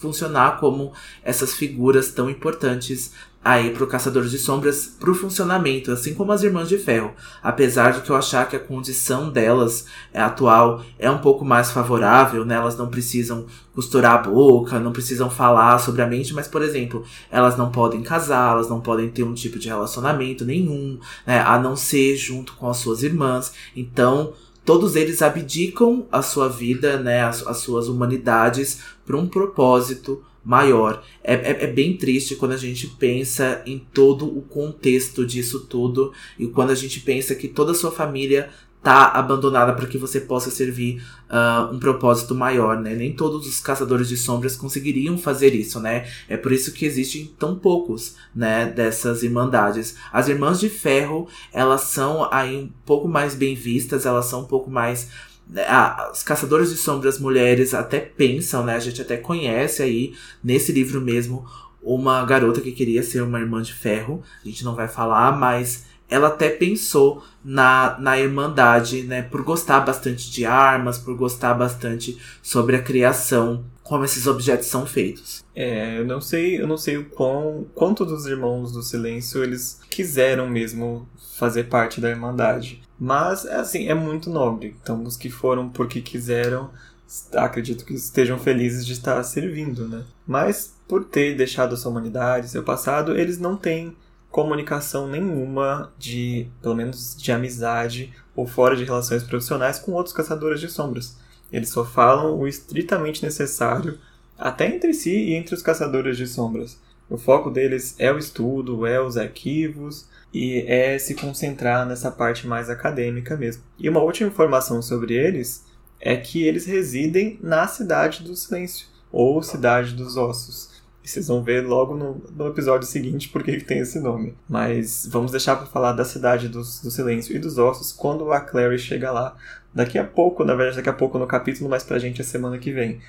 funcionar como essas figuras tão importantes aí pro Caçadores de Sombras pro funcionamento, assim como as Irmãs de Ferro. Apesar de que eu achar que a condição delas é, atual é um pouco mais favorável, né? Elas não precisam costurar a boca, não precisam falar sobre a mente, mas, por exemplo, elas não podem casar, elas não podem ter um tipo de relacionamento nenhum, né? A não ser junto com as suas irmãs. Então, todos eles abdicam a sua vida, né? As, as suas humanidades para um propósito maior. É, é, é, bem triste quando a gente pensa em todo o contexto disso tudo e quando a gente pensa que toda a sua família tá abandonada para que você possa servir uh, um propósito maior, né? Nem todos os caçadores de sombras conseguiriam fazer isso, né? É por isso que existem tão poucos, né, dessas irmandades. As irmãs de ferro, elas são aí um pouco mais bem vistas, elas são um pouco mais ah, os caçadores de sombras mulheres até pensam, né? A gente até conhece aí nesse livro mesmo uma garota que queria ser uma irmã de ferro. A gente não vai falar, mas ela até pensou na, na Irmandade, né? Por gostar bastante de armas, por gostar bastante sobre a criação, como esses objetos são feitos. É, eu não sei, eu não sei o quão, quanto dos irmãos do silêncio eles quiseram mesmo fazer parte da Irmandade. Mas, assim, é muito nobre. Então, os que foram porque quiseram, acredito que estejam felizes de estar servindo, né? Mas, por ter deixado a sua humanidade, seu passado, eles não têm comunicação nenhuma de, pelo menos, de amizade ou fora de relações profissionais com outros caçadores de sombras. Eles só falam o estritamente necessário, até entre si e entre os caçadores de sombras. O foco deles é o estudo, é os arquivos e é se concentrar nessa parte mais acadêmica mesmo. E uma última informação sobre eles é que eles residem na Cidade do Silêncio, ou Cidade dos Ossos. E vocês vão ver logo no, no episódio seguinte por que tem esse nome. Mas vamos deixar para falar da Cidade do, do Silêncio e dos Ossos quando a Clary chega lá. Daqui a pouco, na verdade, daqui a pouco no capítulo, mas pra gente é semana que vem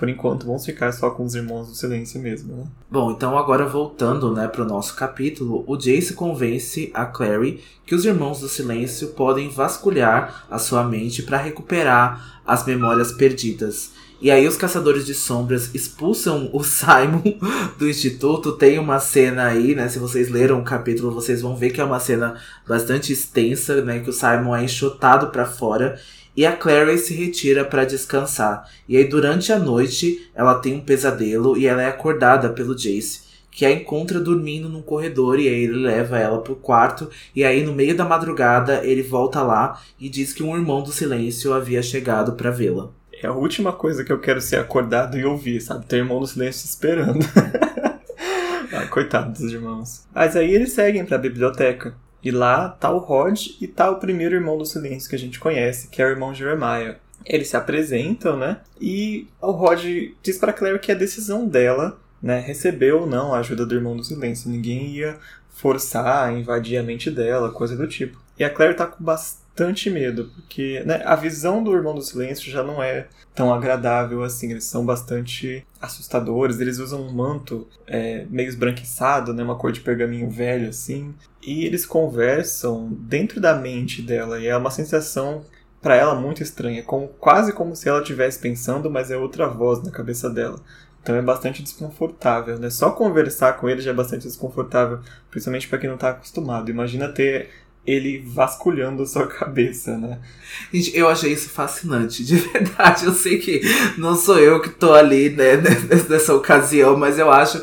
por enquanto, vamos ficar só com os Irmãos do Silêncio mesmo, né? Bom, então agora voltando, né, pro nosso capítulo, o Jace convence a Clary que os Irmãos do Silêncio podem vasculhar a sua mente para recuperar as memórias perdidas. E aí os caçadores de sombras expulsam o (laughs) Simon do instituto. Tem uma cena aí, né? Se vocês leram o capítulo, vocês vão ver que é uma cena bastante extensa, né? Que o Simon é enxotado para fora e a Clary se retira para descansar. E aí durante a noite ela tem um pesadelo e ela é acordada pelo Jace, que a encontra dormindo num corredor e aí ele leva ela pro quarto e aí no meio da madrugada ele volta lá e diz que um irmão do silêncio havia chegado para vê-la. É a última coisa que eu quero ser acordado e ouvir, sabe? Ter irmão do silêncio esperando. (laughs) ah, coitado dos irmãos. Mas aí eles seguem para a biblioteca. E lá tá o Rod e tá o primeiro irmão do silêncio que a gente conhece, que é o irmão Jeremiah. Eles se apresentam, né? E o Rod diz para Claire que a decisão dela, né, receber ou não a ajuda do irmão do silêncio. Ninguém ia forçar, invadir a mente dela, coisa do tipo. E a Claire tá com bastante medo, porque né, a visão do Irmão do Silêncio já não é tão agradável assim. Eles são bastante assustadores, eles usam um manto é, meio esbranquiçado, né, uma cor de pergaminho velho assim. E eles conversam dentro da mente dela, e é uma sensação para ela muito estranha, como, quase como se ela estivesse pensando, mas é outra voz na cabeça dela. Então é bastante desconfortável, né? Só conversar com ele já é bastante desconfortável, principalmente para quem não está acostumado. Imagina ter ele vasculhando a sua cabeça, né? Gente, eu achei isso fascinante, de (laughs) verdade. Eu sei que não sou eu que tô ali, né, (laughs) nessa ocasião, mas eu acho,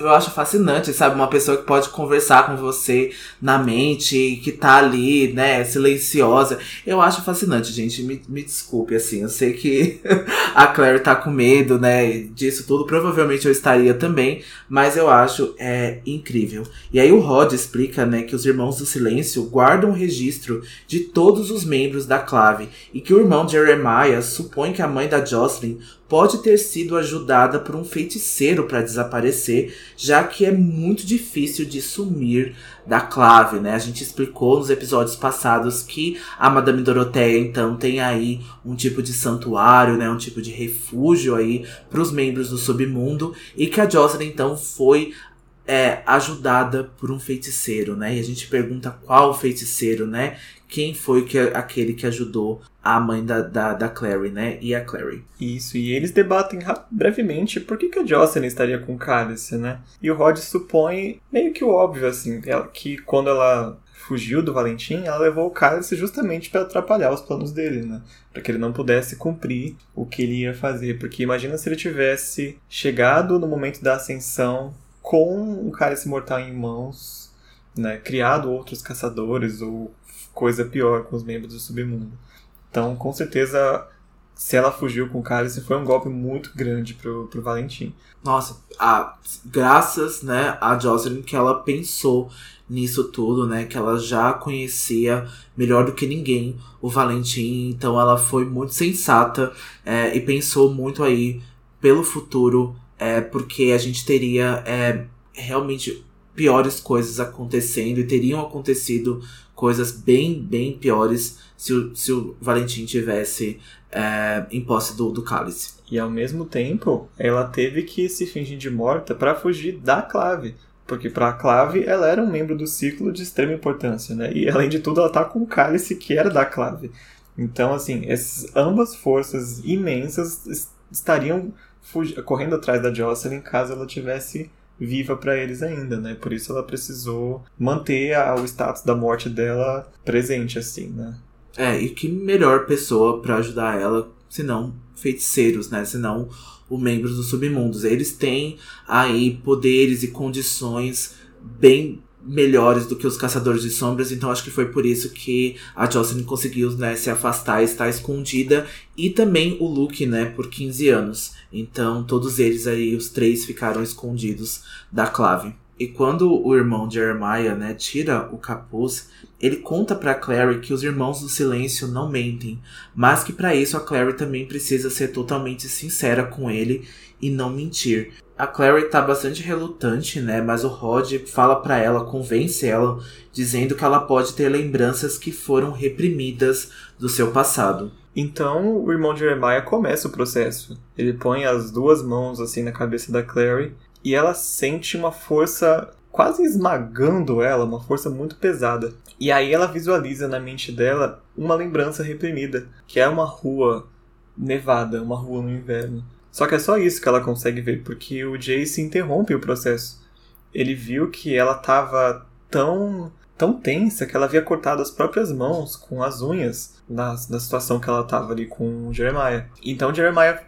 eu acho fascinante, sabe? Uma pessoa que pode conversar com você na mente, que tá ali, né, silenciosa. Eu acho fascinante, gente. Me, me desculpe, assim. Eu sei que (laughs) a Claire tá com medo, né, disso tudo. Provavelmente eu estaria também, mas eu acho é incrível. E aí o Rod explica, né, que os Irmãos do Silêncio guardam um registro de todos os membros da clave e que o irmão Jeremiah supõe que a mãe da Jocelyn pode ter sido ajudada por um feiticeiro para desaparecer, já que é muito difícil de sumir da clave, né? A gente explicou nos episódios passados que a Madame Doroteia então tem aí um tipo de santuário, né, um tipo de refúgio aí para os membros do submundo e que a Jocelyn então foi é ajudada por um feiticeiro, né? E a gente pergunta qual feiticeiro, né? Quem foi que, aquele que ajudou a mãe da, da, da Clary, né? E a Clary. Isso, e eles debatem brevemente por que, que a Jocelyn estaria com o Cálice, né? E o Rod supõe meio que o óbvio, assim, que quando ela fugiu do Valentim, ela levou o Cálice justamente para atrapalhar os planos dele, né? Para que ele não pudesse cumprir o que ele ia fazer. Porque imagina se ele tivesse chegado no momento da ascensão com o cálice mortal em mãos, né, criado outros caçadores ou coisa pior com os membros do submundo. Então, com certeza, se ela fugiu com o cálice, foi um golpe muito grande pro, pro Valentim. Nossa, a, graças né, a Jocelyn que ela pensou nisso tudo, né? Que ela já conhecia melhor do que ninguém o Valentim. Então ela foi muito sensata é, e pensou muito aí pelo futuro é, porque a gente teria é, realmente piores coisas acontecendo e teriam acontecido coisas bem, bem piores se o, se o Valentim tivesse é, em posse do, do cálice. E ao mesmo tempo, ela teve que se fingir de morta para fugir da clave. Porque para a clave ela era um membro do ciclo de extrema importância, né? E além de tudo, ela tá com o cálice que era da clave. Então, assim, essas ambas forças imensas estariam correndo atrás da Jocelyn caso ela tivesse viva para eles ainda, né? Por isso ela precisou manter a, o status da morte dela presente, assim, né? É, e que melhor pessoa para ajudar ela, senão feiticeiros, né? Senão os membros dos submundos. Eles têm aí poderes e condições bem melhores do que os caçadores de sombras, então acho que foi por isso que a Jocelyn conseguiu né, se afastar, estar escondida, e também o Luke, né, por 15 anos. Então todos eles aí, os três, ficaram escondidos da clave. E quando o irmão Jeremiah, né, tira o capuz, ele conta para Clary que os irmãos do silêncio não mentem, mas que para isso a Clary também precisa ser totalmente sincera com ele e não mentir. A Clary tá bastante relutante, né, mas o Rod fala para ela, convence ela, dizendo que ela pode ter lembranças que foram reprimidas do seu passado. Então o irmão Jeremiah começa o processo. Ele põe as duas mãos assim na cabeça da Clary e ela sente uma força quase esmagando ela, uma força muito pesada. E aí ela visualiza na mente dela uma lembrança reprimida, que é uma rua nevada, uma rua no inverno. Só que é só isso que ela consegue ver, porque o Jace interrompe o processo. Ele viu que ela estava tão tão tensa que ela havia cortado as próprias mãos com as unhas na, na situação que ela estava ali com o Jeremiah. Então Jeremiah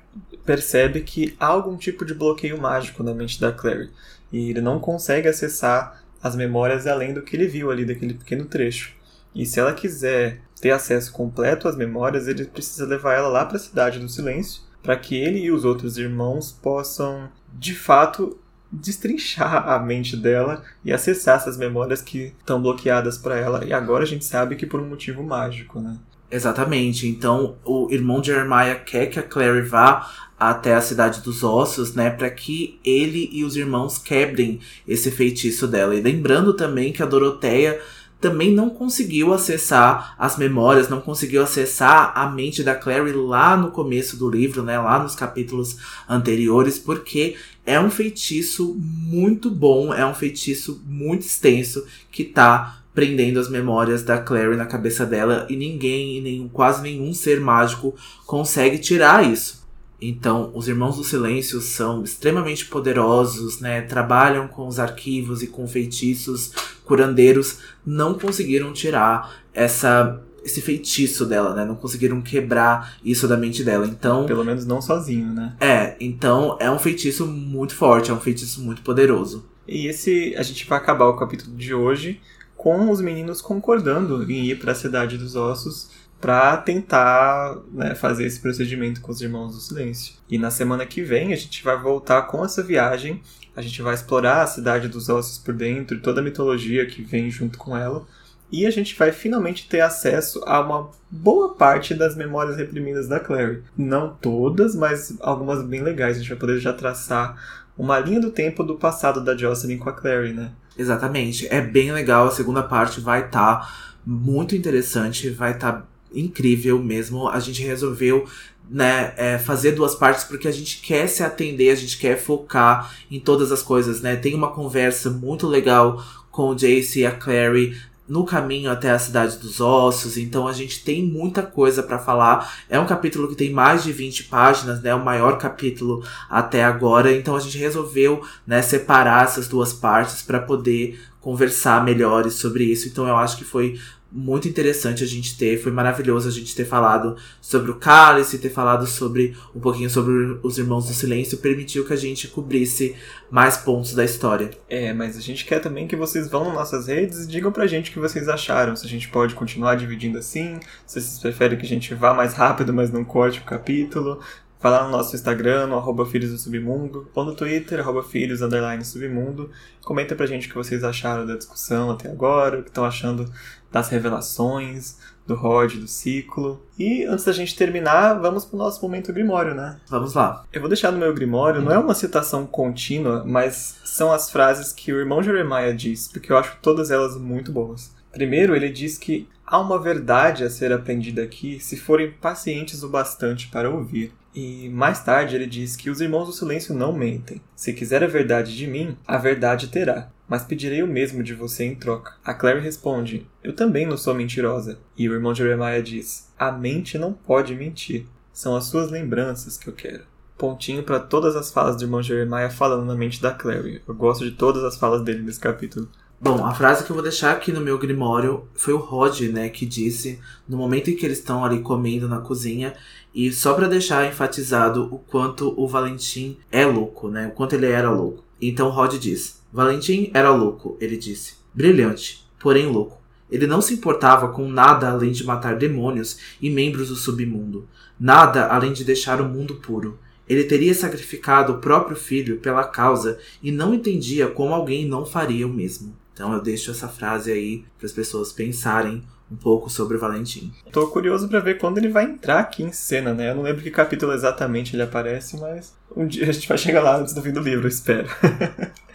percebe que há algum tipo de bloqueio mágico na mente da Clary e ele não consegue acessar as memórias além do que ele viu ali daquele pequeno trecho. E se ela quiser ter acesso completo às memórias, ele precisa levar ela lá para a cidade do silêncio, para que ele e os outros irmãos possam, de fato, destrinchar a mente dela e acessar essas memórias que estão bloqueadas para ela. E agora a gente sabe que por um motivo mágico, né? Exatamente. Então, o irmão de Jeremiah quer que a Clary vá até a cidade dos ossos, né, para que ele e os irmãos quebrem esse feitiço dela. E lembrando também que a Doroteia também não conseguiu acessar as memórias, não conseguiu acessar a mente da Clary lá no começo do livro, né, lá nos capítulos anteriores, porque é um feitiço muito bom, é um feitiço muito extenso que tá prendendo as memórias da Clary na cabeça dela e ninguém, nenhum, quase nenhum ser mágico consegue tirar isso. Então, os Irmãos do Silêncio são extremamente poderosos, né? Trabalham com os arquivos e com feitiços curandeiros, não conseguiram tirar essa esse feitiço dela, né? Não conseguiram quebrar isso da mente dela. Então, pelo menos não sozinho, né? É, então é um feitiço muito forte, é um feitiço muito poderoso. E esse a gente vai acabar o capítulo de hoje com os meninos concordando em ir para a Cidade dos Ossos para tentar né, fazer esse procedimento com os Irmãos do Silêncio. E na semana que vem a gente vai voltar com essa viagem, a gente vai explorar a Cidade dos Ossos por dentro e toda a mitologia que vem junto com ela. E a gente vai finalmente ter acesso a uma boa parte das memórias reprimidas da Clary. Não todas, mas algumas bem legais. A gente vai poder já traçar uma linha do tempo do passado da Jocelyn com a Clary, né? Exatamente. É bem legal. A segunda parte vai estar tá muito interessante, vai estar tá incrível mesmo. A gente resolveu né, é, fazer duas partes porque a gente quer se atender, a gente quer focar em todas as coisas, né? Tem uma conversa muito legal com o Jace e a Clary no caminho até a cidade dos ossos, então a gente tem muita coisa para falar. É um capítulo que tem mais de 20 páginas, né? O maior capítulo até agora, então a gente resolveu, né, separar essas duas partes para poder conversar melhores sobre isso. Então eu acho que foi muito interessante a gente ter, foi maravilhoso a gente ter falado sobre o cálice, ter falado sobre um pouquinho sobre os Irmãos do Silêncio, permitiu que a gente cobrisse mais pontos da história. É, mas a gente quer também que vocês vão nas nossas redes e digam pra gente o que vocês acharam, se a gente pode continuar dividindo assim, se vocês preferem que a gente vá mais rápido, mas não corte o capítulo, Vai lá no nosso Instagram, no arroba Filhos do Submundo, ou no Twitter, arroba Filhos Submundo. Comenta pra gente o que vocês acharam da discussão até agora, o que estão achando das revelações, do Rod, do ciclo. E antes da gente terminar, vamos pro nosso momento Grimório, né? Vamos lá. Eu vou deixar no meu Grimório, não é uma citação contínua, mas são as frases que o irmão Jeremiah diz, porque eu acho todas elas muito boas. Primeiro, ele diz que há uma verdade a ser aprendida aqui se forem pacientes o bastante para ouvir. E mais tarde ele diz que os irmãos do silêncio não mentem. Se quiser a verdade de mim, a verdade terá. Mas pedirei o mesmo de você em troca. A Claire responde: Eu também não sou mentirosa. E o irmão Jeremiah diz: A mente não pode mentir. São as suas lembranças que eu quero. pontinho para todas as falas do irmão Jeremiah falando na mente da Clary. Eu gosto de todas as falas dele nesse capítulo. Bom, a frase que eu vou deixar aqui no meu grimório foi o Rod, né, que disse no momento em que eles estão ali comendo na cozinha e só para deixar enfatizado o quanto o Valentim é louco, né, o quanto ele era louco. Então Rod diz: Valentim era louco, ele disse, brilhante, porém louco. Ele não se importava com nada além de matar demônios e membros do submundo, nada além de deixar o mundo puro. Ele teria sacrificado o próprio filho pela causa e não entendia como alguém não faria o mesmo. Então eu deixo essa frase aí para as pessoas pensarem um pouco sobre o Valentim. Tô curioso para ver quando ele vai entrar aqui em cena, né? Eu não lembro que capítulo exatamente ele aparece, mas um dia a gente vai chegar lá antes do fim do livro, eu espero. (laughs)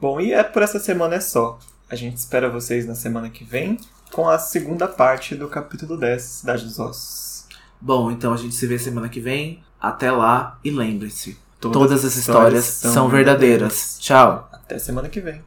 Bom, e é por essa semana é só. A gente espera vocês na semana que vem com a segunda parte do capítulo 10, Cidade dos Ossos. Bom, então a gente se vê semana que vem. Até lá e lembre-se, todas, todas, as histórias, histórias são verdadeiras. verdadeiras. Tchau. Até semana que vem.